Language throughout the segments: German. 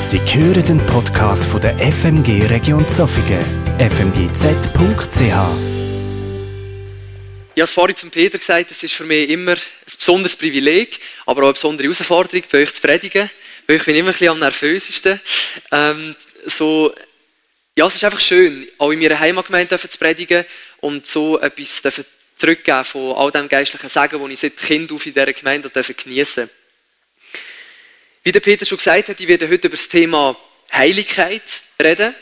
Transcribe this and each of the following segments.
Sie hören den Podcast von der FMG Region Zofingen, fmgz.ch. Ich habe es vorhin zum Peter gesagt, es ist für mich immer ein besonderes Privileg, aber auch eine besondere Herausforderung, bei euch zu predigen. Bei euch bin immer ein bisschen am nervösesten. Ähm, so, ja, es ist einfach schön, auch in meiner Heimatgemeinde zu predigen und so etwas zurückgeben von all dem geistlichen Segen, das ich seit Kind auf in dieser Gemeinde geniessen durfte. Wie der Peter schon gesagt hat, ich werde heute über das Thema Heiligkeit reden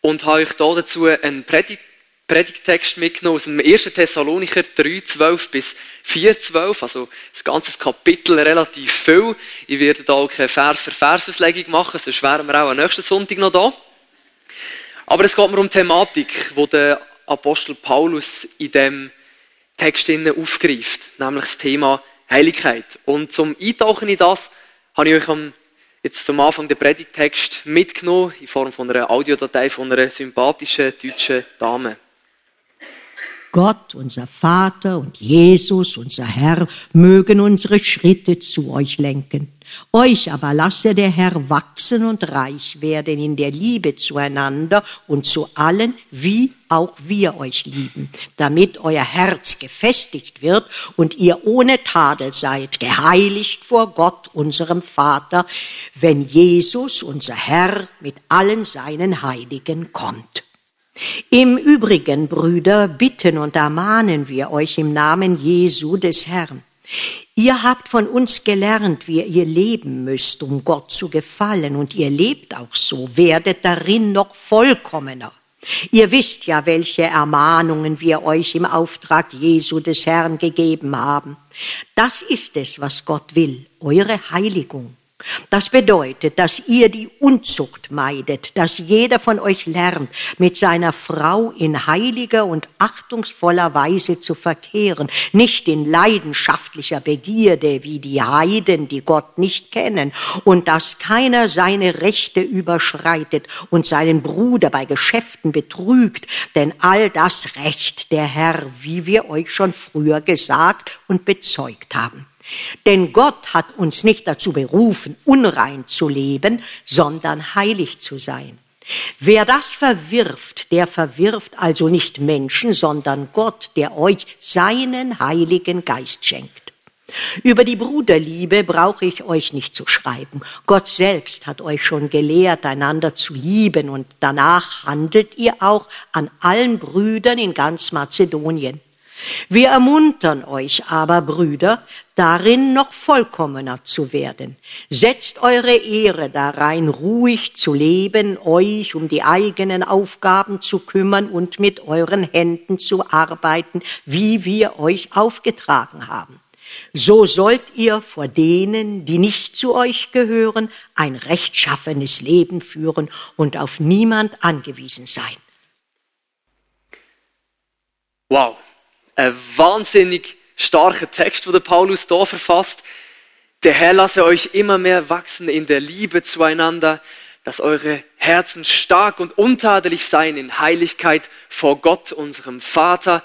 und habe euch dazu einen Predigt Predigtext mitgenommen aus dem 1. Thessalonicher 3, 12 bis 4, 12. Also das ganze Kapitel relativ viel. Ich werde da auch keine Vers für Vers Auslegung machen, sonst wären wir auch am nächsten Sonntag noch da. Aber es geht mir um die Thematik, die der Apostel Paulus in dem Text aufgreift, nämlich das Thema Heiligkeit. Und zum Eintauchen in das habe ich euch am, jetzt zum Anfang den Predigtext mitgenommen, in Form von einer Audiodatei von einer sympathischen deutschen Dame. Gott, unser Vater und Jesus, unser Herr, mögen unsere Schritte zu euch lenken. Euch aber lasse der Herr wachsen und reich werden in der Liebe zueinander und zu allen, wie auch wir euch lieben, damit euer Herz gefestigt wird und ihr ohne Tadel seid, geheiligt vor Gott, unserem Vater, wenn Jesus, unser Herr, mit allen seinen Heiligen kommt. Im Übrigen, Brüder, bitten und ermahnen wir euch im Namen Jesu des Herrn. Ihr habt von uns gelernt, wie ihr leben müsst, um Gott zu gefallen, und ihr lebt auch so, werdet darin noch vollkommener. Ihr wisst ja, welche Ermahnungen wir euch im Auftrag Jesu des Herrn gegeben haben. Das ist es, was Gott will, eure Heiligung. Das bedeutet, dass ihr die Unzucht meidet, dass jeder von euch lernt, mit seiner Frau in heiliger und achtungsvoller Weise zu verkehren, nicht in leidenschaftlicher Begierde wie die Heiden, die Gott nicht kennen, und dass keiner seine Rechte überschreitet und seinen Bruder bei Geschäften betrügt, denn all das Recht der Herr, wie wir euch schon früher gesagt und bezeugt haben. Denn Gott hat uns nicht dazu berufen, unrein zu leben, sondern heilig zu sein. Wer das verwirft, der verwirft also nicht Menschen, sondern Gott, der euch seinen heiligen Geist schenkt. Über die Bruderliebe brauche ich euch nicht zu schreiben. Gott selbst hat euch schon gelehrt, einander zu lieben, und danach handelt ihr auch an allen Brüdern in ganz Mazedonien. Wir ermuntern euch aber, Brüder, darin noch vollkommener zu werden. Setzt eure Ehre darein, ruhig zu leben, euch um die eigenen Aufgaben zu kümmern und mit euren Händen zu arbeiten, wie wir euch aufgetragen haben. So sollt ihr vor denen, die nicht zu euch gehören, ein rechtschaffenes Leben führen und auf niemand angewiesen sein. Wow ein wahnsinnig starker Text, wo der Paulus da verfasst. Der Herr lasse euch immer mehr wachsen in der Liebe zueinander, dass eure Herzen stark und untadelig seien in Heiligkeit vor Gott, unserem Vater.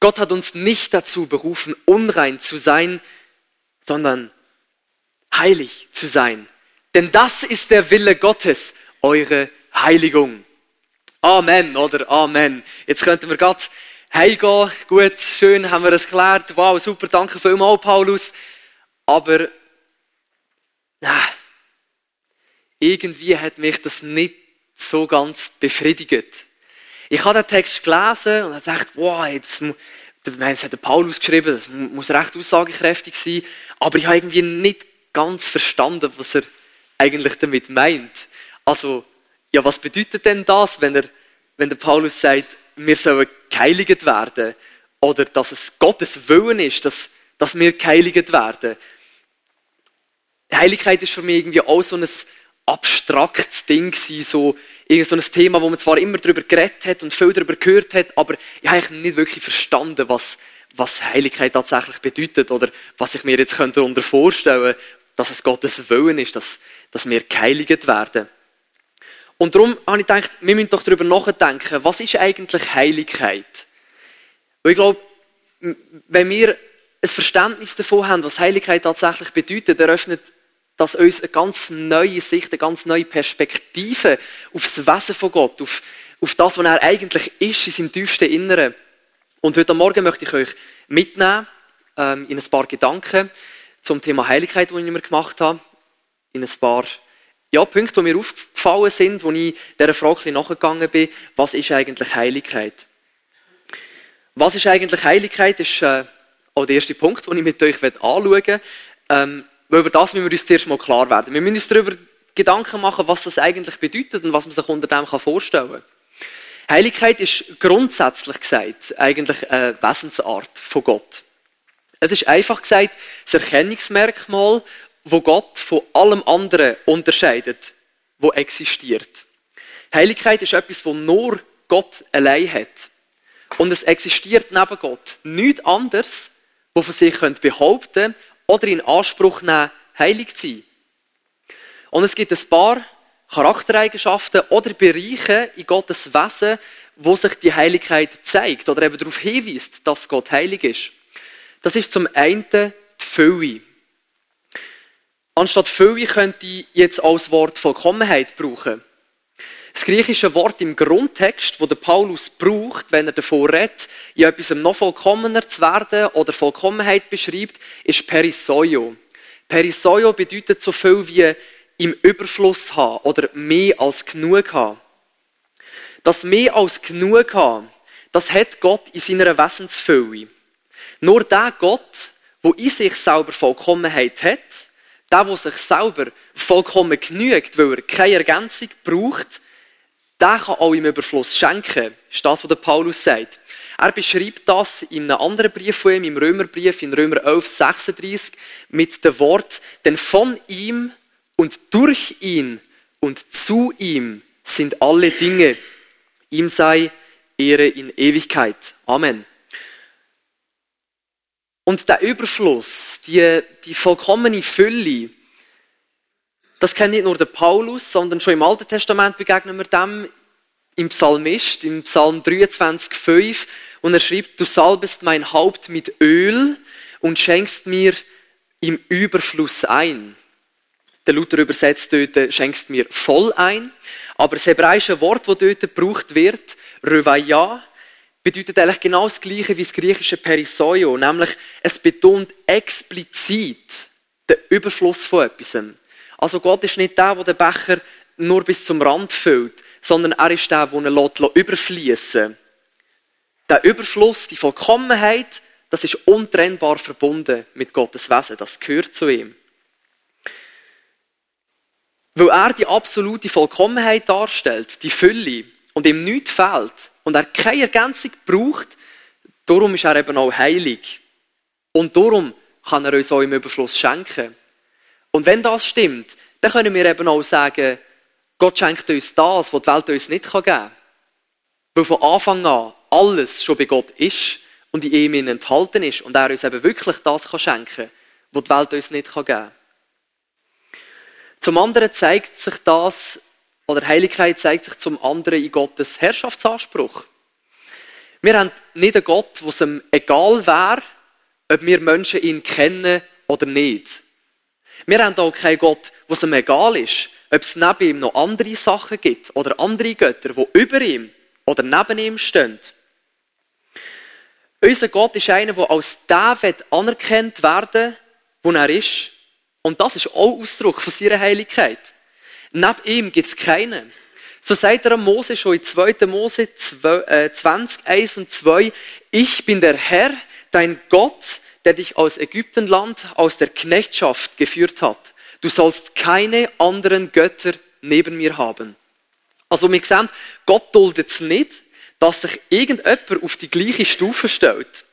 Gott hat uns nicht dazu berufen, unrein zu sein, sondern heilig zu sein. Denn das ist der Wille Gottes, eure Heiligung. Amen oder Amen. Jetzt könnten wir Gott heimgehen. Gut, schön, haben wir es geklärt. Wow, super, danke vielmals, Paulus. Aber, nein, irgendwie hat mich das nicht so ganz befriedigt. Ich habe den Text gelesen und dachte, wow, jetzt, es hat der Paulus geschrieben, das muss recht aussagekräftig sein, aber ich habe irgendwie nicht ganz verstanden, was er eigentlich damit meint. Also, ja, was bedeutet denn das, wenn er, wenn der Paulus sagt, wir sollen geheiligt werden oder dass es Gottes Willen ist, dass, dass wir geheiligt werden. Heiligkeit ist für mich irgendwie auch so ein abstraktes Ding gewesen, so, so ein Thema, wo man zwar immer darüber geredet hat und viel darüber gehört hat, aber ich habe nicht wirklich verstanden, was, was Heiligkeit tatsächlich bedeutet oder was ich mir jetzt darunter vorstellen könnte, dass es Gottes Willen ist, dass, dass wir geheiligt werden. Und darum habe ich gedacht, wir müssen doch darüber nachdenken, was ist eigentlich Heiligkeit? Und ich glaube, wenn wir ein Verständnis davon haben, was Heiligkeit tatsächlich bedeutet, eröffnet dass uns eine ganz neue Sicht, eine ganz neue Perspektive aufs Wesen von Gott, auf, auf das, was er eigentlich ist in seinem tiefsten Inneren. Und heute Morgen möchte ich euch mitnehmen ähm, in ein paar Gedanken zum Thema Heiligkeit, die ich mir gemacht habe, in ein paar ja, Punkte, die mir aufgefallen sind, wo ich dieser Frage nachgegangen bin, was ist eigentlich Heiligkeit? Was ist eigentlich Heiligkeit, ist äh, auch der erste Punkt, den ich mit euch anschauen möchte. Ähm, weil über das müssen wir uns zuerst mal klar werden. Wir müssen uns darüber Gedanken machen, was das eigentlich bedeutet und was man sich unter dem vorstellen kann. Heiligkeit ist grundsätzlich gesagt eigentlich eine Wesensart von Gott. Es ist einfach gesagt das Erkennungsmerkmal, wo Gott von allem anderen unterscheidet, wo existiert. Heiligkeit ist etwas, wo nur Gott allein hat. Und es existiert neben Gott nichts anderes, wo von sich behaupten oder in Anspruch nehmen, heilig zu sein. Und es gibt ein paar Charaktereigenschaften oder Bereiche in Gottes Wesen, wo sich die Heiligkeit zeigt oder eben darauf hinweist, dass Gott heilig ist. Das ist zum einen die Fülle. Anstatt Fülle könnte ich jetzt als Wort Vollkommenheit brauchen. Das griechische Wort im Grundtext, wo Paulus braucht, wenn er davon redet, in etwas noch vollkommener zu werden oder Vollkommenheit beschreibt, ist Perisoio. Perisoio bedeutet so viel wie im Überfluss haben oder mehr als genug haben. Das mehr als genug haben, das hat Gott in seiner Wesensfülle. Nur der Gott, wo in sich selber Vollkommenheit hat, der, der sich selber vollkommen genügt, weil er keine Ergänzung braucht, der kann auch im Überfluss schenken. Ist das, was der Paulus sagt. Er beschreibt das in einem anderen Brief von ihm, im Römerbrief, in Römer 11, 36, mit dem Wort, denn von ihm und durch ihn und zu ihm sind alle Dinge. Ihm sei Ehre in Ewigkeit. Amen. Und der Überfluss, die, die vollkommene Fülle, das kennt nicht nur der Paulus, sondern schon im Alten Testament begegnen wir dem im Psalmist, im Psalm 23, 5. Und er schreibt, du salbest mein Haupt mit Öl und schenkst mir im Überfluss ein. Der Luther übersetzt dort, schenkst mir voll ein. Aber das hebräische Wort, das dort gebraucht wird, Revaya, bedeutet eigentlich genau das Gleiche wie das griechische Perisoio. Nämlich, es betont explizit den Überfluss von etwas. Also Gott ist nicht der, der den Becher nur bis zum Rand füllt, sondern er ist der, der ihn lässt, überfließen Der Überfluss, die Vollkommenheit, das ist untrennbar verbunden mit Gottes Wesen. Das gehört zu ihm. Weil er die absolute Vollkommenheit darstellt, die Fülle, und ihm nichts fehlt, und er keine Ergänzung braucht, darum ist er eben auch heilig. Und darum kann er uns auch im Überfluss schenken. Und wenn das stimmt, dann können wir eben auch sagen, Gott schenkt uns das, was die Welt uns nicht geben kann. Weil von Anfang an alles schon bei Gott ist und in ihm enthalten ist und er uns eben wirklich das kann schenken was die Welt uns nicht geben kann. Zum anderen zeigt sich das, oder Heiligkeit zeigt sich zum anderen in Gottes Herrschaftsanspruch. Wir haben nicht einen Gott, wo es ihm egal wäre, ob wir Menschen ihn kennen oder nicht. Wir haben auch keinen Gott, wo es ihm egal ist, ob es neben ihm noch andere Sachen gibt oder andere Götter, die über ihm oder neben ihm stehen. Unser Gott ist einer, der als der anerkannt werden wo er ist. Und das ist auch Ausdruck von seiner Heiligkeit. Neben ihm gibt es keinen. So sagt er Mose schon in 2. Mose 20, 1 äh, und 2, ich bin der Herr, dein Gott, der dich aus Ägyptenland, aus der Knechtschaft geführt hat. Du sollst keine anderen Götter neben mir haben. Also wir sehen, Gott duldet es nicht, dass sich irgendjemand auf die gleiche Stufe stellt.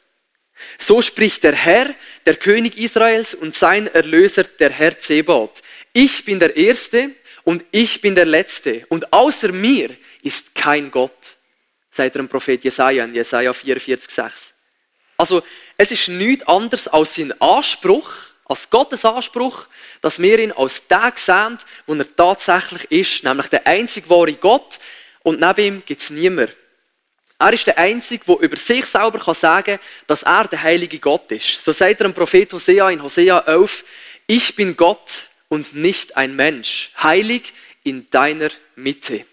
So spricht der Herr, der König Israels und sein Erlöser, der Herr Zebot. Ich bin der Erste und ich bin der Letzte und außer mir ist kein Gott, sagt er dem Prophet Jesaja in Jesaja 44, 6. Also, es ist nichts anderes als sein Anspruch, als Gottes Anspruch, dass wir ihn als der sehen, wo er tatsächlich ist, nämlich der einzig wahre Gott und neben ihm gibt es niemand. Er ist der Einzige, der über sich selber kann sagen dass er der heilige Gott ist. So sagt er dem Prophet Hosea in Hosea 11, ich bin Gott und nicht ein Mensch, heilig in deiner Mitte.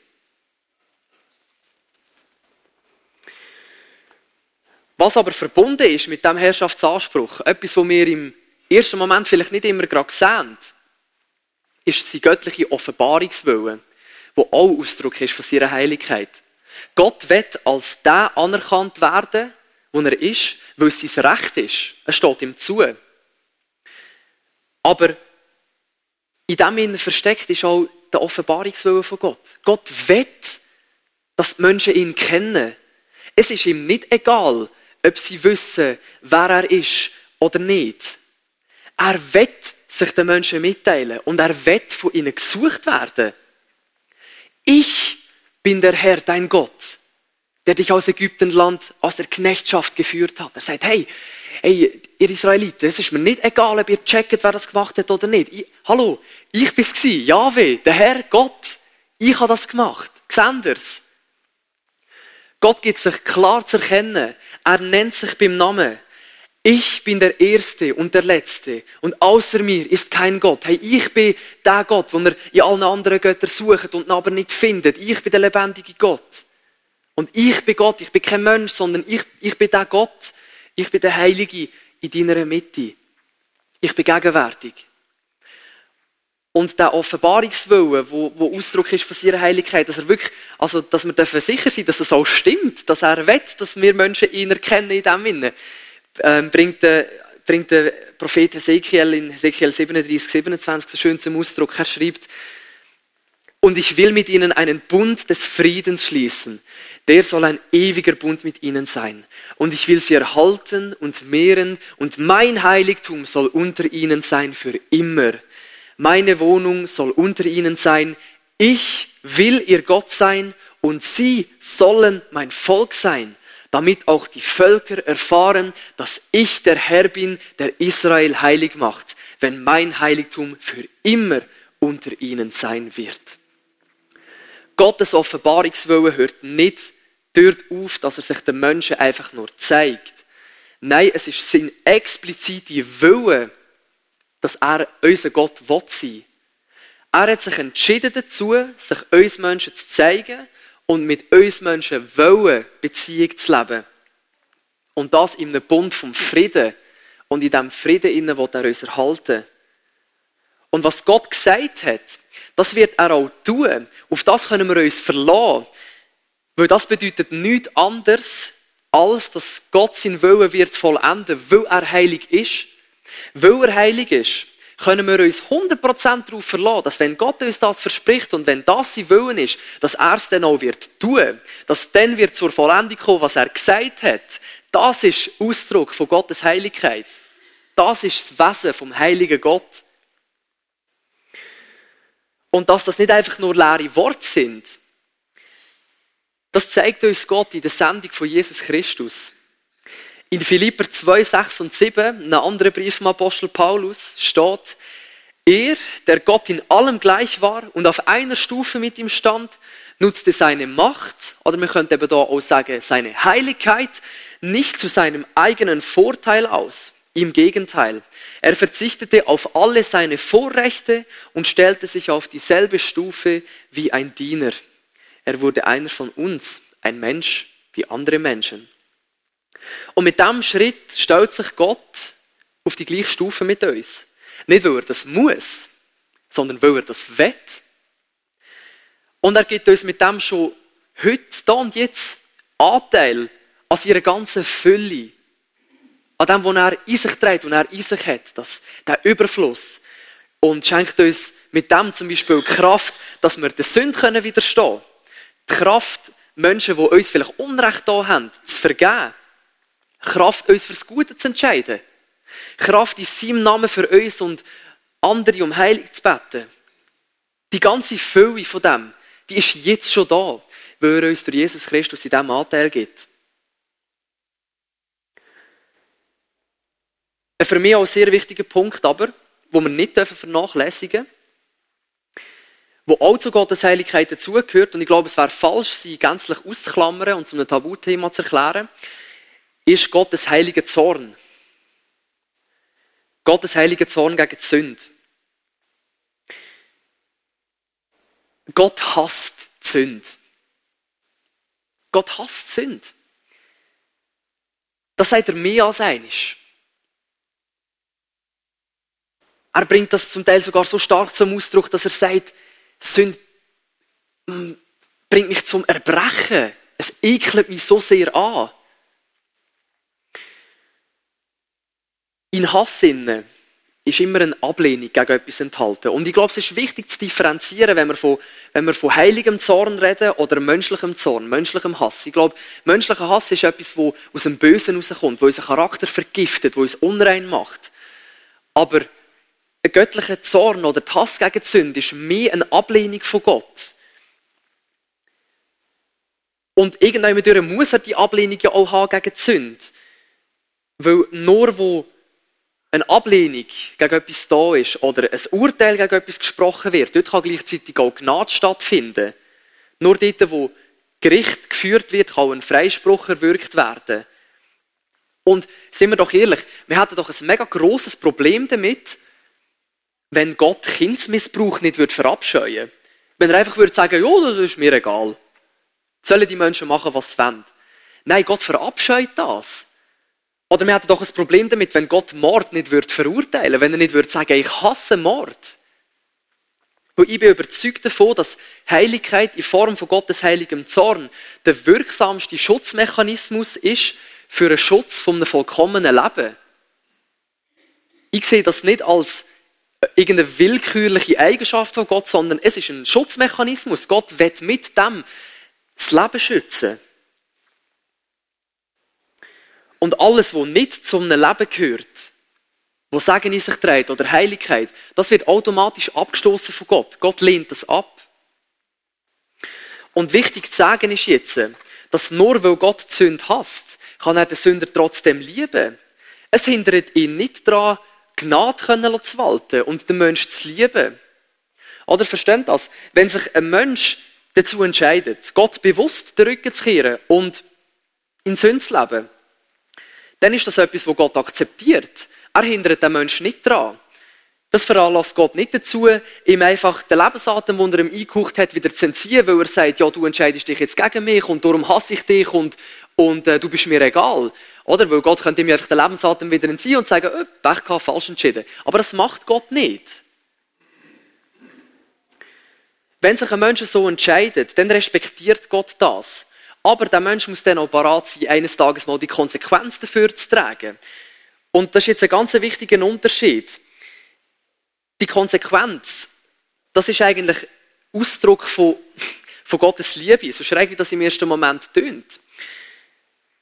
Was aber verbunden ist mit dem Herrschaftsanspruch, etwas, was wir im ersten Moment vielleicht nicht immer gerade sehen, ist sein göttliche Offenbarungswille, wo auch Ausdruck ist von seiner Heiligkeit. Gott wird als der anerkannt werden, wo er ist, weil es sein Recht ist. Es steht ihm zu. Aber in dem Innen versteckt ist auch der Offenbarungswille von Gott. Gott will, dass die Menschen ihn kennen. Es ist ihm nicht egal, ob sie wissen, wer er ist oder nicht. Er will sich den Menschen mitteilen und er will von ihnen gesucht werden. Ich bin der Herr, dein Gott, der dich aus Ägyptenland, aus der Knechtschaft geführt hat. Er sagt, hey, hey, ihr Israeliten, es ist mir nicht egal, ob ihr checkt, wer das gemacht hat oder nicht. Ich, hallo, ich bin's gsi, Jahwe, der Herr, Gott. Ich habe das gemacht. Seht ihr's? Gott gibt sich klar zu erkennen. Er nennt sich beim Namen. Ich bin der Erste und der Letzte. Und außer mir ist kein Gott. Hey, ich bin der Gott, den er in allen anderen Göttern sucht und aber nicht findet. Ich bin der lebendige Gott. Und ich bin Gott. Ich bin kein Mensch, sondern ich, ich bin der Gott. Ich bin der Heilige in deiner Mitte. Ich bin gegenwärtig. Und der Offenbarungswille, wo, wo Ausdruck ist von seiner Heiligkeit, dass er wirklich, also, dass wir dürfen sicher sein, dass es auch stimmt, dass er will, dass wir Menschen ihn erkennen in dem Sinne, ähm, bringt der, bringt der Prophet Ezekiel in Ezekiel 37, 27 so schön zum Ausdruck. Er schreibt, und ich will mit ihnen einen Bund des Friedens schließen. Der soll ein ewiger Bund mit ihnen sein. Und ich will sie erhalten und mehren und mein Heiligtum soll unter ihnen sein für immer meine Wohnung soll unter ihnen sein, ich will ihr Gott sein und sie sollen mein Volk sein, damit auch die Völker erfahren, dass ich der Herr bin, der Israel heilig macht, wenn mein Heiligtum für immer unter ihnen sein wird. Gottes Offenbarungswille hört nicht dort auf, dass er sich den Menschen einfach nur zeigt. Nein, es ist sein explizite Wille, dass er unser Gott will sein. Er hat sich entschieden dazu, sich uns Menschen zu zeigen und mit uns Menschen wollen Beziehung zu leben. Und das in einem Bund vom Frieden. Und in diesem Frieden will er uns erhalten. Und was Gott gesagt hat, das wird er auch tun. Auf das können wir uns verlassen. Weil das bedeutet nichts anderes, als dass Gott sein Willen wird vollenden, weil er heilig ist weil er heilig ist, können wir uns 100% darauf verlassen, dass wenn Gott uns das verspricht und wenn das sein Willen ist, dass er es dann auch wird tun, dass dann wird zur Vollendung kommen, was er gesagt hat. Das ist Ausdruck von Gottes Heiligkeit. Das ist das Wesen vom heiligen Gott. Und dass das nicht einfach nur leere Worte sind, das zeigt uns Gott in der Sendung von Jesus Christus. In Philipper 2, 6 und 7, einem anderen Brief vom Apostel Paulus, steht, er, der Gott in allem gleich war und auf einer Stufe mit ihm stand, nutzte seine Macht, oder man könnte eben da auch sagen, seine Heiligkeit, nicht zu seinem eigenen Vorteil aus. Im Gegenteil, er verzichtete auf alle seine Vorrechte und stellte sich auf dieselbe Stufe wie ein Diener. Er wurde einer von uns, ein Mensch wie andere Menschen. Und mit diesem Schritt stellt sich Gott auf die gleiche Stufe mit uns. Nicht, weil er das muss, sondern weil er das will. Und er gibt uns mit dem schon heute, da und jetzt Anteil an seiner ganzen Fülle. An dem, was er in sich trägt und er in sich hat. Das, der Überfluss. Und schenkt uns mit dem zum Beispiel Kraft, dass wir der Sünde widerstehen können. Die Kraft, Menschen, die uns vielleicht Unrecht da haben, zu vergeben. Kraft, uns fürs Gute zu entscheiden. Kraft in seinem Namen für uns und andere um Heilung zu beten. Die ganze Fülle von dem, die ist jetzt schon da, weil er uns durch Jesus Christus in diesem Anteil gibt. Ein für mich auch sehr wichtiger Punkt aber, wo wir nicht vernachlässigen dürfen, wo auch zu Gottes Heiligkeit dazugehört, und ich glaube, es wäre falsch, sie gänzlich auszuklammern und zu einem Tabuthema zu erklären, ist Gottes heiliger Zorn. Gottes heiliger Zorn gegen die Sünde. Gott hasst Sünde. Gott hasst Sünde. Das sagt er mehr als einisch. Er bringt das zum Teil sogar so stark zum Ausdruck, dass er sagt, Sünde mm, bringt mich zum Erbrechen. Es ekelt mich so sehr an. In Hassinnen ist immer eine Ablehnung gegen etwas enthalten. Und ich glaube, es ist wichtig zu differenzieren, wenn wir von, wenn wir von heiligem Zorn reden oder menschlichem Zorn, menschlichem Hass. Ich glaube, menschlicher Hass ist etwas, wo aus dem Bösen rauskommt, wo unseren Charakter vergiftet, wo uns unrein macht. Aber ein göttlicher Zorn oder der Hass gegen die Sünde ist mehr eine Ablehnung von Gott. Und irgendwann muss er die Ablehnung ja auch haben gegen die Sünde. Weil nur wo eine Ablehnung gegen etwas da ist oder ein Urteil gegen etwas gesprochen wird, dort kann gleichzeitig auch Gnade stattfinden. Nur dort, wo Gericht geführt wird, kann ein Freispruch erwirkt werden. Und sind wir doch ehrlich, wir hätten doch ein mega grosses Problem damit, wenn Gott Kindsmissbrauch nicht würde verabscheuen Wenn er einfach würde sagen, ja, das ist mir egal. Sollen die Menschen machen, was sie wollen. Nein, Gott verabscheut das. Oder wir hätten doch ein Problem damit, wenn Gott Mord nicht würde verurteilen, wenn er nicht würde sagen, ich hasse Mord. Weil ich bin überzeugt davon, dass Heiligkeit in Form von Gottes heiligem Zorn der wirksamste Schutzmechanismus ist für einen Schutz von einem vollkommenen Leben. Ich sehe das nicht als irgendeine willkürliche Eigenschaft von Gott, sondern es ist ein Schutzmechanismus. Gott wird mit dem das Leben schützen. Und alles, was nicht zum Leben gehört, wo Segen in sich trägt oder Heiligkeit, das wird automatisch abgestoßen von Gott. Gott lehnt das ab. Und wichtig zu sagen ist jetzt, dass nur weil Gott die Sünde hasst, kann er den Sünder trotzdem lieben. Es hindert ihn nicht daran, Gnade können zu walten und den Menschen zu lieben. Oder versteht das? Wenn sich ein Mensch dazu entscheidet, Gott bewusst den Rücken zu kehren und in Sünde zu leben, dann ist das etwas, was Gott akzeptiert. Er hindert den Menschen nicht daran. Das veranlasst Gott nicht dazu, ihm einfach den Lebensatem, den er ihm eingehaucht hat, wieder zu entziehen, weil er sagt, ja, du entscheidest dich jetzt gegen mich und darum hasse ich dich und, und äh, du bist mir egal. Oder? Weil Gott könnte ihm einfach den Lebensatem wieder entziehen und sagen, oh, Pech gehabt, falsch entschieden. Aber das macht Gott nicht. Wenn sich ein Mensch so entscheidet, dann respektiert Gott das. Aber der Mensch muss dann auch bereit sein, eines Tages mal die Konsequenz dafür zu tragen. Und das ist jetzt ein ganz wichtiger Unterschied. Die Konsequenz, das ist eigentlich Ausdruck von, von Gottes Liebe, so schräg wie das im ersten Moment tönt.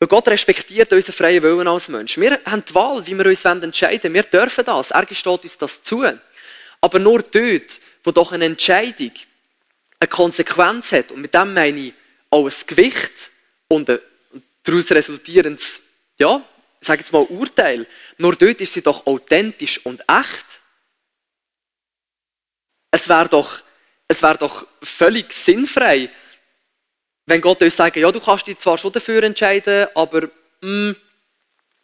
Weil Gott respektiert unseren freien Willen als Mensch. Wir haben die Wahl, wie wir uns entscheiden wollen. Wir dürfen das. Er gesteht uns das zu. Aber nur dort, wo doch eine Entscheidung eine Konsequenz hat, und mit dem meine ich auch ein Gewicht und ein daraus resultierendes, ja, sage jetzt mal Urteil, nur dort ist sie doch authentisch und echt. Es wäre doch, es wäre doch völlig sinnfrei, wenn Gott uns sagt, ja, du kannst dich zwar schon dafür entscheiden, aber, mh, mm,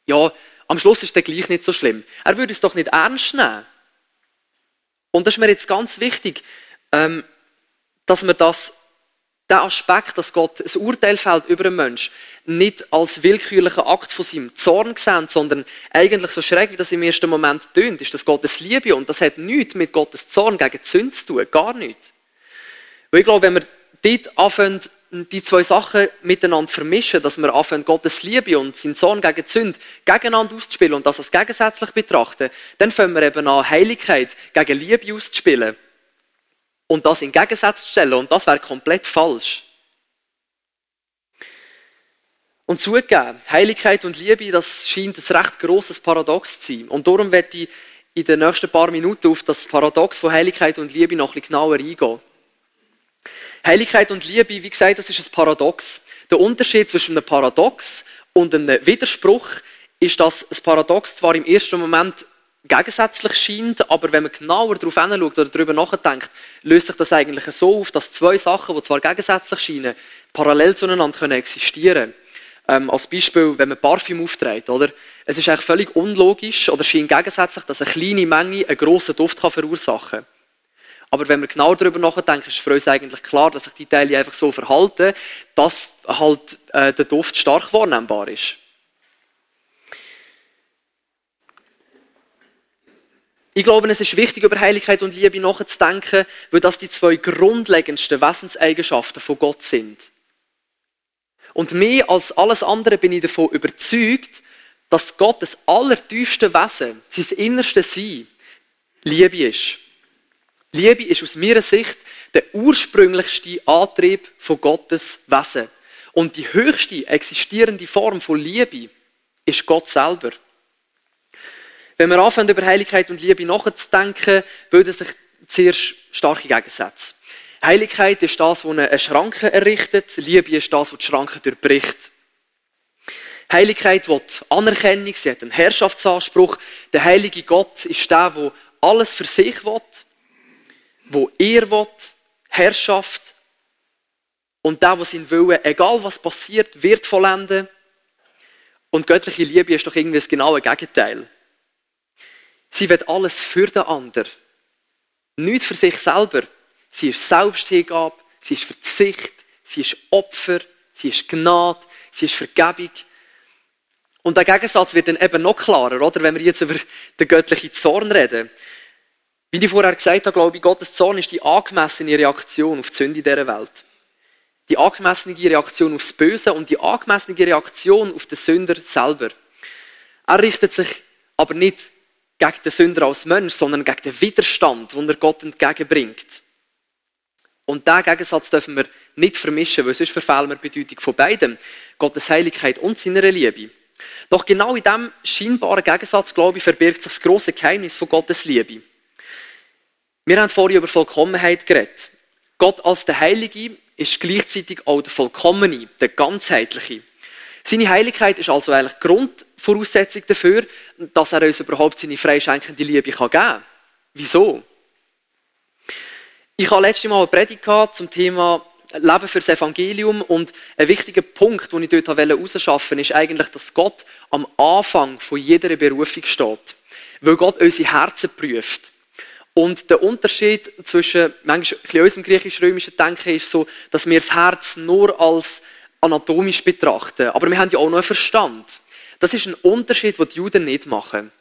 ja, am Schluss ist der gleich nicht so schlimm. Er würde es doch nicht ernst nehmen. Und das ist mir jetzt ganz wichtig, ähm, dass wir das der Aspekt, dass Gott ein Urteil fällt über einen Menschen, nicht als willkürlichen Akt von seinem Zorn sehen, sondern eigentlich so schräg, wie das im ersten Moment tönt, ist das Gottes Liebe und das hat nichts mit Gottes Zorn gegen die Sünde zu tun, gar nichts. Weil ich glaube, wenn wir dort anfangen, die zwei Sachen miteinander vermischen, dass wir anfangen, Gottes Liebe und seinen Zorn gegen die Sünde gegeneinander auszuspielen und das als gegensätzlich betrachten, dann fangen wir eben an, Heiligkeit gegen Liebe auszuspielen und das in Gegensatz zu stellen. Und das wäre komplett falsch. Und zugegeben, Heiligkeit und Liebe, das scheint ein recht grosses Paradox zu sein. Und darum werde ich in den nächsten paar Minuten auf das Paradox von Heiligkeit und Liebe noch ein bisschen genauer eingehen. Heiligkeit und Liebe, wie gesagt, das ist ein Paradox. Der Unterschied zwischen einem Paradox und einem Widerspruch ist, dass ein Paradox zwar im ersten Moment gegensätzlich scheint, aber wenn man genauer darauf hinschaut oder darüber nachdenkt, löst sich das eigentlich so auf, dass zwei Sachen, die zwar gegensätzlich scheinen, parallel zueinander können existieren ähm, Als Beispiel, wenn man Parfüm aufträgt, oder? Es ist eigentlich völlig unlogisch oder scheint gegensätzlich, dass eine kleine Menge einen grossen Duft kann verursachen kann. Aber wenn wir genau darüber nachdenken, ist für uns eigentlich klar, dass sich die Teile einfach so verhalten, dass halt äh, der Duft stark wahrnehmbar ist. Ich glaube, es ist wichtig, über Heiligkeit und Liebe nachzudenken, weil das die zwei grundlegendsten Wesenseigenschaften von Gott sind. Und mehr als alles andere bin ich davon überzeugt, dass Gott das allertiefste Wesen, sein innerste Sein, Liebe ist. Liebe ist aus meiner Sicht der ursprünglichste Antrieb von Gottes Wesen. Und die höchste existierende Form von Liebe ist Gott selber. Wenn wir anfangen, über Heiligkeit und Liebe nachzudenken, bilden sich zuerst starke Gegensätze. Heiligkeit ist das, was eine Schranke errichtet. Liebe ist das, was die Schranke durchbricht. Heiligkeit will Anerkennung, sie hat einen Herrschaftsanspruch. Der heilige Gott ist der, der alles für sich will, wo er will, Herrschaft. Und der, der sein Willen, egal was passiert, wird vollenden. Und göttliche Liebe ist doch irgendwie das genaue Gegenteil. Sie will alles für den anderen. Nicht für sich selber. Sie ist Selbsthingabe, sie ist Verzicht, sie ist Opfer, sie ist Gnade, sie ist Vergebung. Und der Gegensatz wird dann eben noch klarer, oder? Wenn wir jetzt über den göttlichen Zorn reden. Wie ich vorher gesagt habe, glaube ich, Gottes Zorn ist die angemessene Reaktion auf die Sünde dieser Welt. Die angemessene Reaktion aufs Böse und die angemessene Reaktion auf den Sünder selber. Er richtet sich aber nicht gegen den Sünder als Mensch, sondern gegen den Widerstand, den er Gott entgegenbringt. Und diesen Gegensatz dürfen wir nicht vermischen, weil sonst verfehlen wir die Bedeutung von beidem. Gottes Heiligkeit und seiner Liebe. Doch genau in diesem scheinbaren Gegensatz, glaube ich, verbirgt sich das grosse Geheimnis von Gottes Liebe. Wir haben vorhin über Vollkommenheit geredet. Gott als der Heilige ist gleichzeitig auch der Vollkommene, der Ganzheitliche. Seine Heiligkeit ist also eigentlich Grundvoraussetzung dafür, dass er uns überhaupt seine freischenkende Liebe geben kann. Wieso? Ich habe letztes Mal eine Predigt zum Thema Leben fürs Evangelium und ein wichtiger Punkt, den ich dort herausschaffen wollte, ist eigentlich, dass Gott am Anfang von jeder Berufung steht. Weil Gott unsere Herzen prüft. Und der Unterschied zwischen manchmal unserem griechisch-römischen Denken ist so, dass wir das Herz nur als anatomisch betrachten. Aber wir haben ja auch noch einen Verstand. Das ist ein Unterschied, den die Juden nicht machen.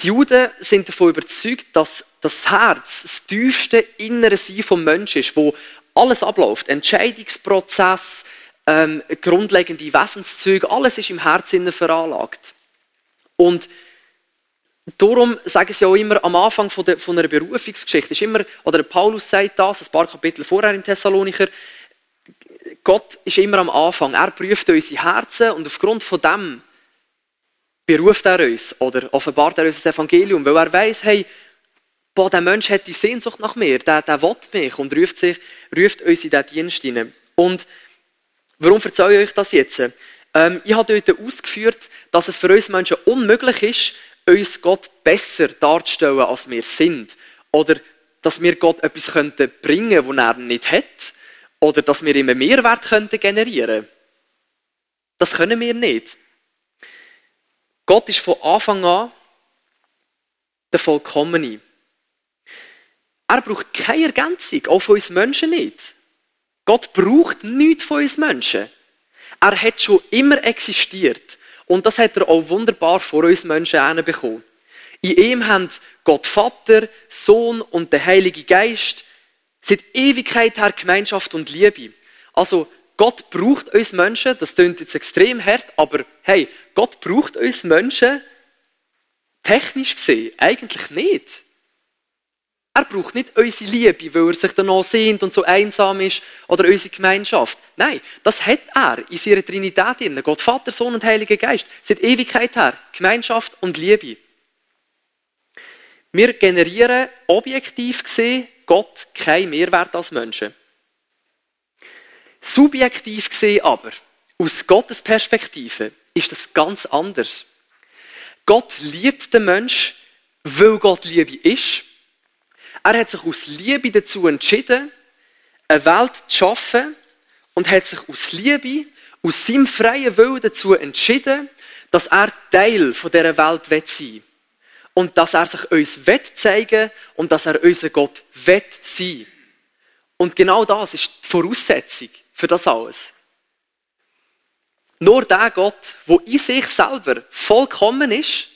Die Juden sind davon überzeugt, dass das Herz das tiefste innere Sein vom Menschen ist, wo alles abläuft. Entscheidungsprozess, ähm, grundlegende Wesenszüge, alles ist im Herzen veranlagt. Und darum sagen sie auch immer am Anfang von, der, von einer Berufungsgeschichte, ist immer, oder Paulus sagt das, ein paar Kapitel vorher im Thessalonicher, Gott ist immer am Anfang. Er prüft unsere Herzen und aufgrund von dem beruft er uns oder offenbart er uns das Evangelium, weil er weiß, hey, boah, der Mensch hat die Sehnsucht nach mir, der, der will mich und ruft, sich, ruft uns in diesen Dienst hinein. Und warum erzähle ich euch das jetzt? Ähm, ich habe dort ausgeführt, dass es für uns Menschen unmöglich ist, uns Gott besser darzustellen, als wir sind. Oder dass wir Gott etwas bringen könnten, was er nicht hat oder dass wir ihm einen Mehrwert könnten generieren Das können wir nicht. Gott ist von Anfang an der Vollkommene. Er braucht keine Ergänzung, auch von uns Menschen nicht. Gott braucht nichts von uns Menschen. Er hat schon immer existiert. Und das hat er auch wunderbar vor uns Menschen bekommen. In ihm haben Gott Vater, Sohn und der Heilige Geist Seit Ewigkeit her Gemeinschaft und Liebe. Also, Gott braucht uns Menschen, das klingt jetzt extrem hart, aber hey, Gott braucht uns Menschen, technisch gesehen, eigentlich nicht. Er braucht nicht unsere Liebe, weil er sich danach sehnt und so einsam ist, oder unsere Gemeinschaft. Nein, das hat er in seiner Trinität drin. Gott, Vater, Sohn und Heiliger Geist. Seit Ewigkeit her Gemeinschaft und Liebe. Wir generieren objektiv gesehen Gott keinen Mehrwert als Menschen. Subjektiv gesehen aber, aus Gottes Perspektive, ist das ganz anders. Gott liebt den Mensch, weil Gott Liebe ist. Er hat sich aus Liebe dazu entschieden, eine Welt zu schaffen und hat sich aus Liebe, aus seinem freien Willen dazu entschieden, dass er Teil dieser Welt sein will. und dass er sich uns wett zeigen und dass er unser Gott wett sein. Und genau das ist die Voraussetzung für das alles. Nur der Gott, wo in sich selber vollkommen ist,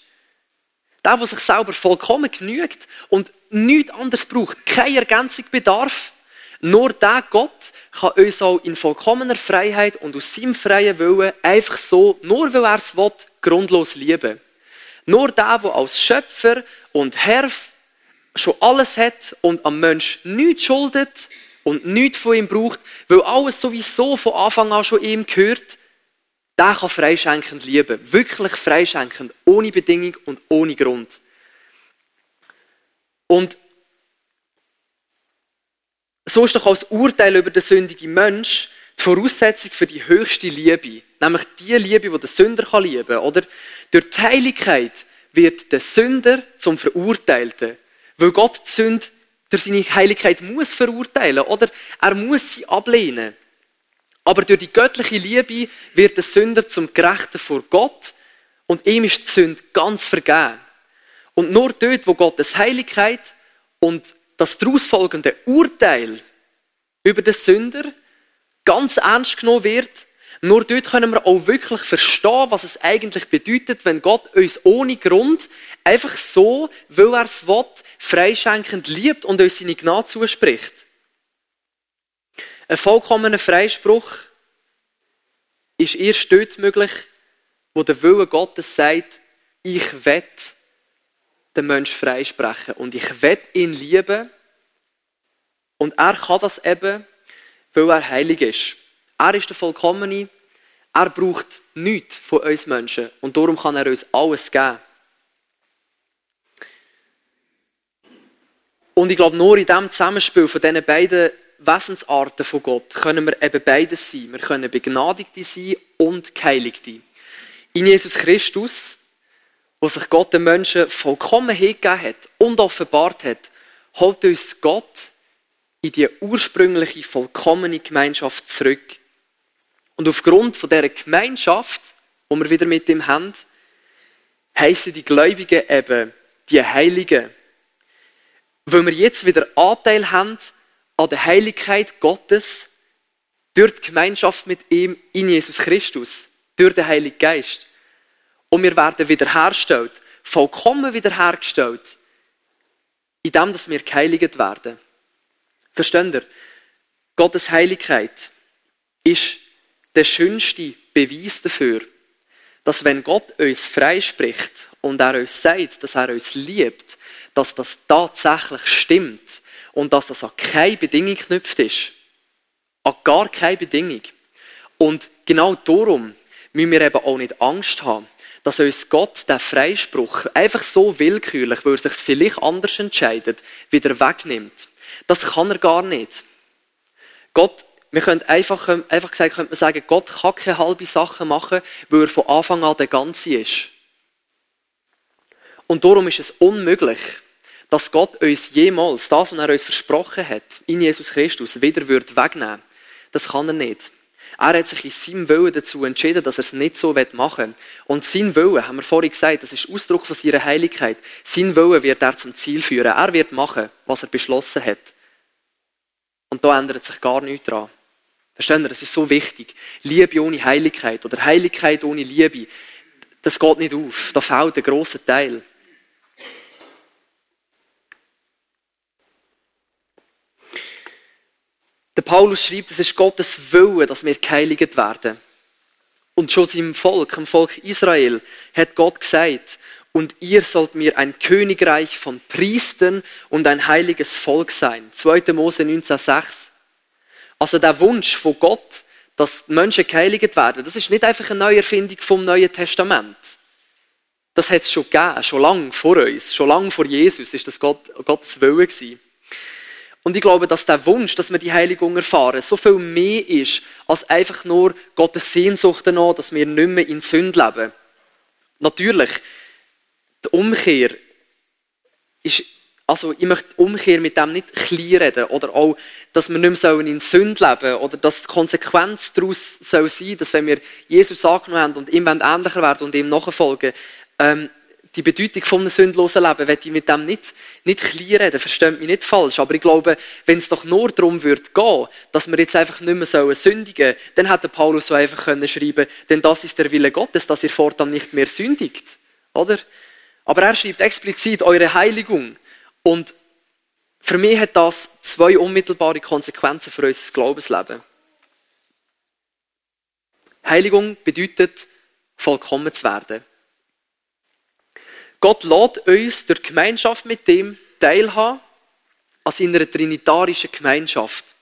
der, der sich selber vollkommen genügt und nichts anderes braucht, keine Ergänzung bedarf, nur der Gott kann uns auch in vollkommener Freiheit und aus seinem freien Willen einfach so, nur weil er es will, grundlos lieben. Nur der, der als Schöpfer und Herr schon alles hat und am Mensch nichts schuldet und nichts von ihm braucht, weil alles sowieso von Anfang an schon ihm gehört, der kann freischenkend lieben. Wirklich freischenkend. Ohne Bedingung und ohne Grund. Und so ist doch als Urteil über den sündigen Mensch die Voraussetzung für die höchste Liebe. Nämlich die Liebe, die der Sünder kann lieben Oder durch die Heiligkeit wird der Sünder zum Verurteilten. Weil Gott die Sünde durch seine Heiligkeit muss verurteilen. Oder er muss sie ablehnen. Aber durch die göttliche Liebe wird der Sünder zum Gerechten vor Gott und ihm ist die Sünde ganz vergeben. Und nur dort, wo Gottes Heiligkeit und das daraus folgende Urteil über den Sünder ganz ernst genommen wird, nur dort können wir auch wirklich verstehen, was es eigentlich bedeutet, wenn Gott uns ohne Grund einfach so, weil er es will, freischenkend liebt und uns seine Gnade zuspricht. Ein vollkommener Freispruch ist erst dort möglich, wo der Wille Gottes sagt, ich will den Menschen freisprechen und ich will ihn lieben. Und er kann das eben, weil er heilig ist. Er ist der Vollkommene. Er braucht nichts von uns Menschen. Und darum kann er uns alles geben. Und ich glaube, nur in diesem Zusammenspiel von diesen beiden Wesensarten von Gott können wir eben beides sein. Wir können Begnadigte sein und Geheiligte. In Jesus Christus, wo sich Gott den Menschen vollkommen hingegeben hat und offenbart hat, holt uns Gott in die ursprüngliche, vollkommene Gemeinschaft zurück. Und aufgrund von dieser Gemeinschaft, wo wir wieder mit ihm haben, heissen die Gläubigen eben die Heiligen. Weil wir jetzt wieder Anteil haben an der Heiligkeit Gottes durch die Gemeinschaft mit ihm in Jesus Christus, durch den Heiligen Geist. Und wir werden wiederhergestellt, vollkommen wiederhergestellt, indem dass wir geheiligt werden. Versteht ihr? Gottes Heiligkeit ist der schönste Beweis dafür, dass wenn Gott uns freispricht und er uns sagt, dass er uns liebt, dass das tatsächlich stimmt und dass das an keine Bedingung geknüpft ist. An gar keine Bedingung. Und genau darum müssen wir eben auch nicht Angst haben, dass uns Gott den Freispruch einfach so willkürlich, weil er sich vielleicht anders entscheidet, wieder wegnimmt. Das kann er gar nicht. Gott, wir können einfach, einfach gesagt, könnte man sagen, Gott kann keine halbe Sachen machen, weil er von Anfang an der Ganze ist. Und darum ist es unmöglich, dass Gott uns jemals das, was er uns versprochen hat, in Jesus Christus, wieder wird wegnehmen Das kann er nicht. Er hat sich in seinem Willen dazu entschieden, dass er es nicht so machen will. Und sein Willen, haben wir vorhin gesagt, das ist Ausdruck von seiner Heiligkeit. Sein Willen wird er zum Ziel führen. Er wird machen, was er beschlossen hat. Und da ändert sich gar nichts dran. Verstehen Sie, das ist so wichtig. Liebe ohne Heiligkeit oder Heiligkeit ohne Liebe, das geht nicht auf. Da fehlt ein grosser Teil. Der Paulus schreibt, es ist Gottes Wille, dass wir geheiligt werden. Und schon seinem Volk, dem Volk Israel, hat Gott gesagt, und ihr sollt mir ein Königreich von Priestern und ein heiliges Volk sein. 2. Mose 19,6. Also der Wunsch von Gott, dass die Menschen geheiligt werden, das ist nicht einfach eine Neuerfindung vom Neuen Testament. Das hat es schon gegeben, schon lange vor uns, schon lange vor Jesus ist das Gott, Gottes Wille gewesen. Und ich glaube, dass der Wunsch, dass wir die Heiligung erfahren, so viel mehr ist, als einfach nur Gottes Sehnsucht danach, dass wir nicht mehr in Sünde leben. Natürlich, die Umkehr ist, also ich möchte Umkehr mit dem nicht klein reden, oder auch, dass wir nicht mehr in Sünde leben oder dass die Konsequenz daraus soll sein, dass wenn wir Jesus angenommen haben und ihm ähnlicher werden und ihm nachfolgen, ähm, die Bedeutung von einem sündlosen Leben, will ich mit dem nicht, nicht klein reden, versteht mich nicht falsch. Aber ich glaube, wenn es doch nur darum würde gehen, dass wir jetzt einfach nicht mehr sündigen sollen, dann hätte Paulus so einfach können schreiben denn das ist der Wille Gottes, dass ihr fortan nicht mehr sündigt. Oder? Aber er schreibt explizit eure Heiligung. Und für mich hat das zwei unmittelbare Konsequenzen für unser Glaubensleben. Heiligung bedeutet, vollkommen zu werden. Gott lädt uns durch Gemeinschaft mit dem teilhaben an seiner trinitarischen Gemeinschaft.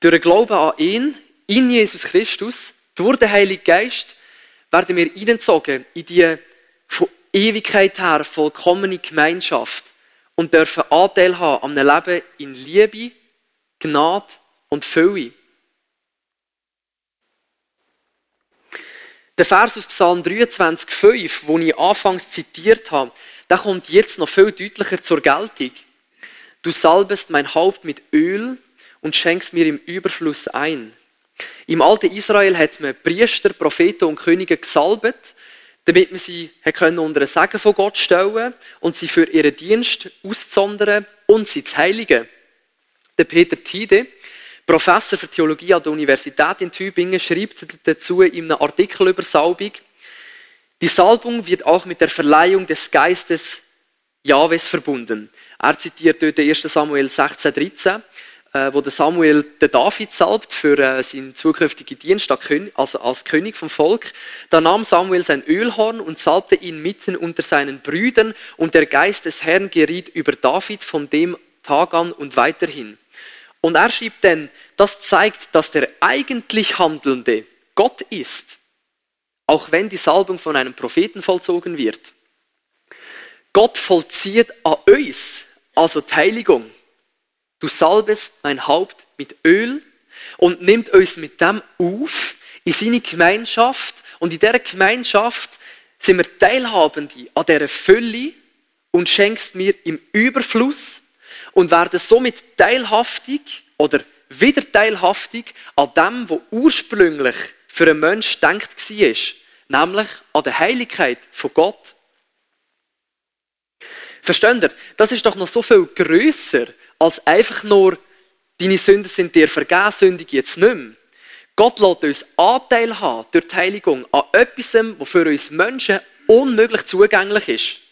Durch den Glauben an ihn, in Jesus Christus, durch den Heiligen Geist, werden wir eingezogen in die von Ewigkeit her vollkommene Gemeinschaft und dürfen Anteil haben an einem Leben in Liebe, Gnade und Fülle. Der Vers aus Psalm 23,5, den ich anfangs zitiert habe, der kommt jetzt noch viel deutlicher zur Geltung. Du salbest mein Haupt mit Öl und schenkst mir im Überfluss ein. Im alten Israel hat man Priester, Propheten und Könige gesalbt, damit man sie können unter ein Segen von Gott stellen und sie für ihren Dienst auszondern und sie zu heiligen. Der Peter Tide, Professor für Theologie an der Universität in Tübingen schreibt dazu in einem Artikel über Salbung, die Salbung wird auch mit der Verleihung des Geistes Jahwes verbunden. Er zitiert dort 1. Samuel 16, 13, äh, wo der Samuel den David salbt für äh, seinen zukünftigen Dienst also als König vom Volk. Da nahm Samuel sein Ölhorn und salbte ihn mitten unter seinen Brüdern und der Geist des Herrn geriet über David von dem Tag an und weiterhin. Und er schreibt dann, das zeigt, dass der eigentlich Handelnde Gott ist, auch wenn die Salbung von einem Propheten vollzogen wird. Gott vollzieht an uns, also die Heiligung. Du salbest mein Haupt mit Öl und nimmt uns mit dem auf in seine Gemeinschaft. Und in dieser Gemeinschaft sind wir Teilhabende an dieser Fülle und schenkst mir im Überfluss und werden somit teilhaftig oder wieder teilhaftig an dem, was ursprünglich für einen Menschen denkt war, nämlich an der Heiligkeit von Gott. Versteht ihr? Das ist doch noch so viel grösser als einfach nur, deine Sünden sind dir vergeben, sündig jetzt nicht mehr. Gott lässt uns Anteil haben durch die Heiligung an etwas, was für uns Menschen unmöglich zugänglich ist.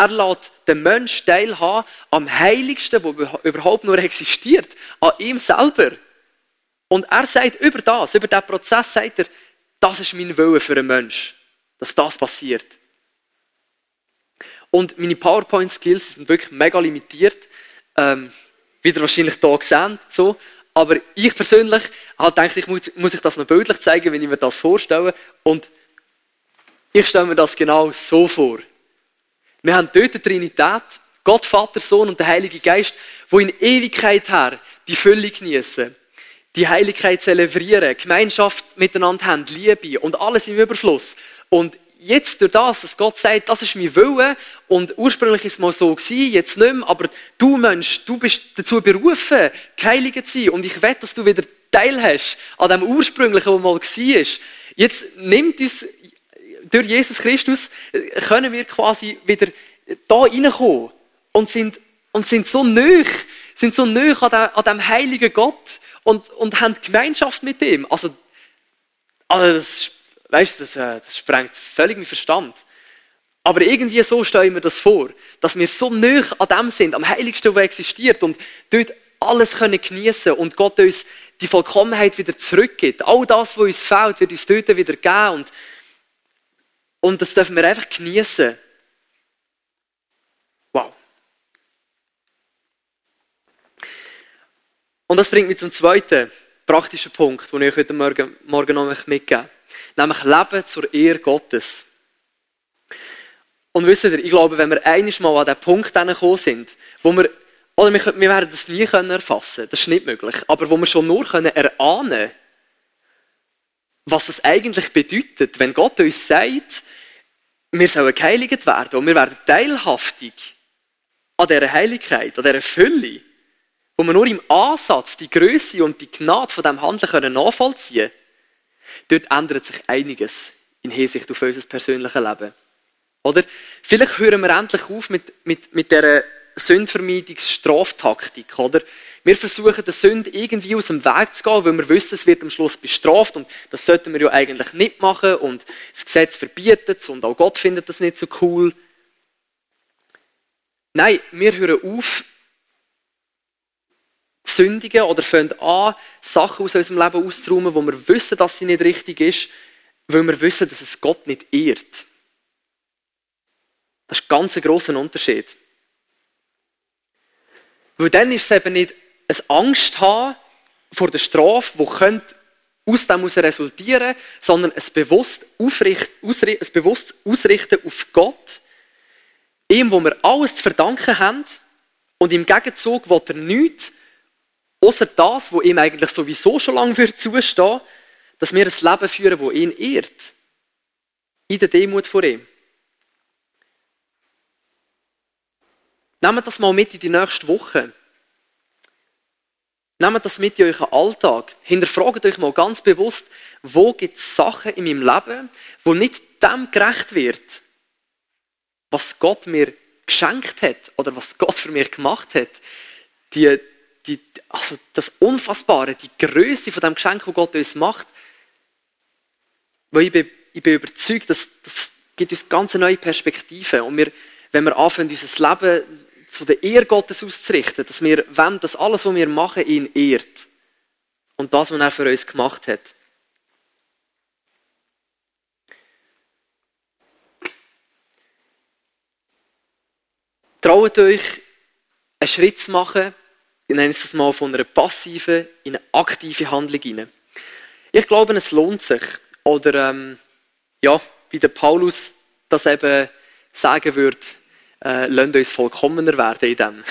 Er lässt den Menschen teilhaben am Heiligsten, wo überhaupt nur existiert, an ihm selber. Und er sagt über das, über diesen Prozess, sagt er, das ist mein Wille für einen Menschen, dass das passiert. Und meine PowerPoint-Skills sind wirklich mega limitiert. Ähm, wie ihr wahrscheinlich hier gesehen so. Aber ich persönlich habe gedacht, ich muss, muss ich das noch bildlich zeigen, wenn ich mir das vorstelle. Und ich stelle mir das genau so vor. Wir haben dort die Trinität, Gott, Vater, Sohn und der Heilige Geist, wo in Ewigkeit her die Fülle genießen, die Heiligkeit zelebrieren, Gemeinschaft miteinander haben, Liebe und alles im Überfluss. Und jetzt durch das, dass Gott sagt, das ist mein Wille und ursprünglich ist es mal so gewesen, jetzt nicht mehr, aber du Mensch, du bist dazu berufen, geheiligt zu sein und ich wette, dass du wieder Teil hast an dem ursprünglichen, was mal war. Jetzt nimmt uns durch Jesus Christus können wir quasi wieder da reinkommen und sind, und sind so nöch, sind so nöch an, an dem heiligen Gott und, und haben Gemeinschaft mit ihm. Also, also das, weißt, das, äh, das sprengt völlig mein Verstand. Aber irgendwie so stelle ich mir das vor, dass wir so nöch an dem sind, am heiligsten, was existiert und dort alles können genießen und Gott uns die Vollkommenheit wieder zurückgibt. All das, was uns fehlt, wird uns dort wieder geben und und das dürfen wir einfach genießen. Wow. Und das bringt mich zum zweiten praktischen Punkt, den ich euch heute Morgen, morgen noch mitgeben. Nämlich Leben zur Ehre Gottes. Und wisst ihr, ich glaube, wenn wir einiges mal an den Punkt gekommen sind, wo wir, oder wir, wir werden das nie erfassen können, das ist nicht möglich, aber wo wir schon nur können erahnen was es eigentlich bedeutet, wenn Gott uns sagt, wir sollen geheiligt werden und wir werden teilhaftig an dieser Heiligkeit, an dieser Fülle, wo wir nur im Ansatz die Größe und die Gnade von dem Handeln können nachvollziehen Dort ändert sich einiges in Hinsicht auf unser persönliches Leben. Oder? Vielleicht hören wir endlich auf mit, mit, mit dieser Sündvermeidungsstraftaktik, oder? Wir versuchen, der Sünde irgendwie aus dem Weg zu gehen, weil wir wissen, es wird am Schluss bestraft und das sollten wir ja eigentlich nicht machen und das Gesetz verbietet es und auch Gott findet das nicht so cool. Nein, wir hören auf, sündigen oder fangen an, Sachen aus unserem Leben auszuräumen, wo wir wissen, dass sie nicht richtig ist, weil wir wissen, dass es Gott nicht ehrt. Das ist ein ganz grosser Unterschied. Weil dann ist es eben nicht ein Angst haben vor der Strafe, die könnte aus dem resultieren, sondern ein bewusst, Aufricht, ein bewusst Ausrichten auf Gott, ihm, wo wir alles zu verdanken haben, und im Gegenzug will er nichts, außer das, was ihm eigentlich sowieso schon lange wird zustehen, dass wir ein Leben führen, das ihn ehrt. In der Demut vor ihm. Nehmt das mal mit in die nächste Woche. Nehmt das mit in euren Alltag. Hinterfragt euch mal ganz bewusst, wo gibt es Sachen in meinem Leben, wo nicht dem gerecht wird, was Gott mir geschenkt hat oder was Gott für mich gemacht hat. Die, die, also das Unfassbare, die Größe von dem Geschenk, das Gott uns macht. Weil ich bin, ich bin überzeugt, dass das gibt uns ganz neue Perspektiven. Und wir, wenn wir anfangen, unser Leben zu der Ehre Gottes auszurichten, dass wir wollen, dass alles, was wir machen, ihn ehrt. Und das, was er für uns gemacht hat. Traut euch, einen Schritt zu machen, ich nenne es mal von einer passiven in eine aktive Handlung hinein. Ich glaube, es lohnt sich. Oder, ähm, ja, wie der Paulus das eben sagen würde, äh, lasst uns vollkommener werden in dem.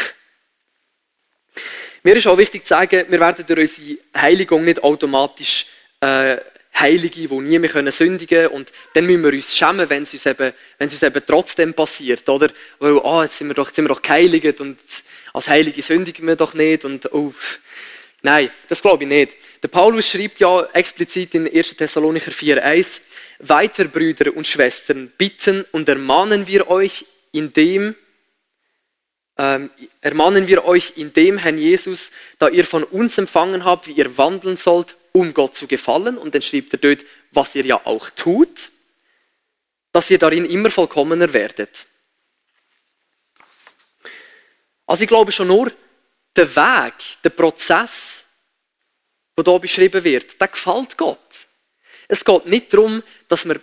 Mir ist auch wichtig zu sagen, wir werden durch unsere Heiligung nicht automatisch äh, Heilige, die nie mehr können sündigen können. Und dann müssen wir uns schämen, wenn es uns eben, wenn es uns eben trotzdem passiert, oder? Weil, ah, oh, jetzt sind wir doch, jetzt sind wir doch geheiligt und als Heilige sündigen wir doch nicht und, oh. Nein, das glaube ich nicht. Der Paulus schreibt ja explizit in 1. Thessalonicher 4,1, weiter, Brüder und Schwestern, bitten und ermahnen wir euch in dem, ähm, ermahnen wir euch in dem Herrn Jesus, da ihr von uns empfangen habt, wie ihr wandeln sollt, um Gott zu gefallen. Und dann schreibt er dort, was ihr ja auch tut, dass ihr darin immer vollkommener werdet. Also ich glaube schon nur, der Weg, der Prozess, der hier beschrieben wird, der gefällt Gott. Es geht nicht darum, dass wir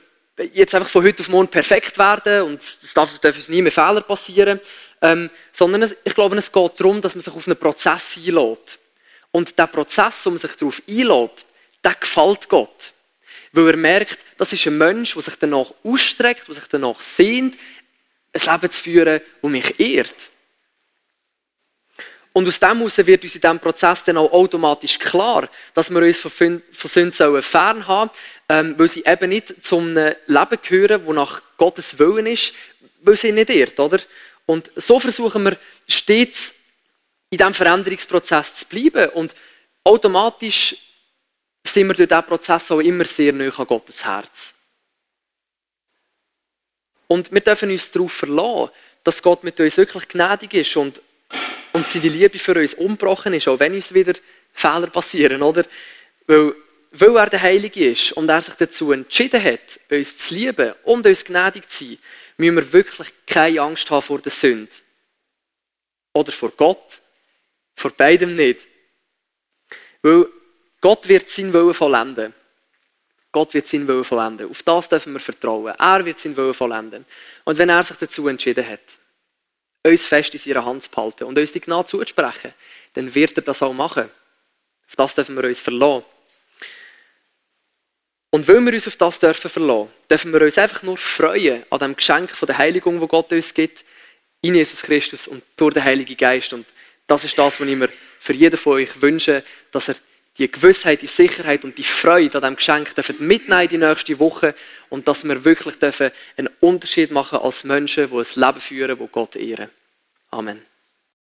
jetzt einfach von heute auf morgen perfekt werden und es darf, darf uns nie mehr Fehler passieren, ähm, sondern es, ich glaube, es geht darum, dass man sich auf einen Prozess einlädt. Und der Prozess, wo man sich darauf einlädt, der gefällt Gott. Weil er merkt, das ist ein Mensch, der sich danach ausstreckt, der sich danach sehnt, ein Leben zu führen, das mich ehrt. Und aus dem heraus wird uns in diesem Prozess dann auch automatisch klar, dass wir uns von, Sünden fernhaben ähm, weil sie eben nicht zum Leben gehören, wo nach Gottes Willen ist, weil sie nicht irrt, oder? Und so versuchen wir stets in diesem Veränderungsprozess zu bleiben und automatisch sind wir durch diesen Prozess auch immer sehr nahe an Gottes Herz. Und wir dürfen uns darauf verlassen, dass Gott mit uns wirklich gnädig ist und, und seine Liebe für uns unbrochen ist, auch wenn uns wieder Fehler passieren, oder? Weil weil er der Heilige ist und er sich dazu entschieden hat, uns zu lieben und uns gnädig zu sein, müssen wir wirklich keine Angst haben vor der Sünde. Oder vor Gott. Vor beidem nicht. Weil Gott wird seinen Willen vollenden. Gott wird seinen Willen vollenden. Auf das dürfen wir vertrauen. Er wird seinen Willen vollenden. Und wenn er sich dazu entschieden hat, uns fest in seiner Hand zu behalten und uns die Gnade zuzusprechen, dann wird er das auch machen. Auf das dürfen wir uns verlassen. Und weil wir uns auf das dürfen verlassen, dürfen wir uns einfach nur freuen an dem Geschenk von der Heiligung, wo Gott uns gibt, in Jesus Christus und durch den Heiligen Geist. Und das ist das, was ich mir für jeden von euch wünsche, dass er die Gewissheit, die Sicherheit und die Freude an diesem Geschenk dürfen mitnehmen die nächste Woche und dass wir wirklich dürfen einen Unterschied machen als Menschen, die ein Leben führen, wo Gott ehren. Amen.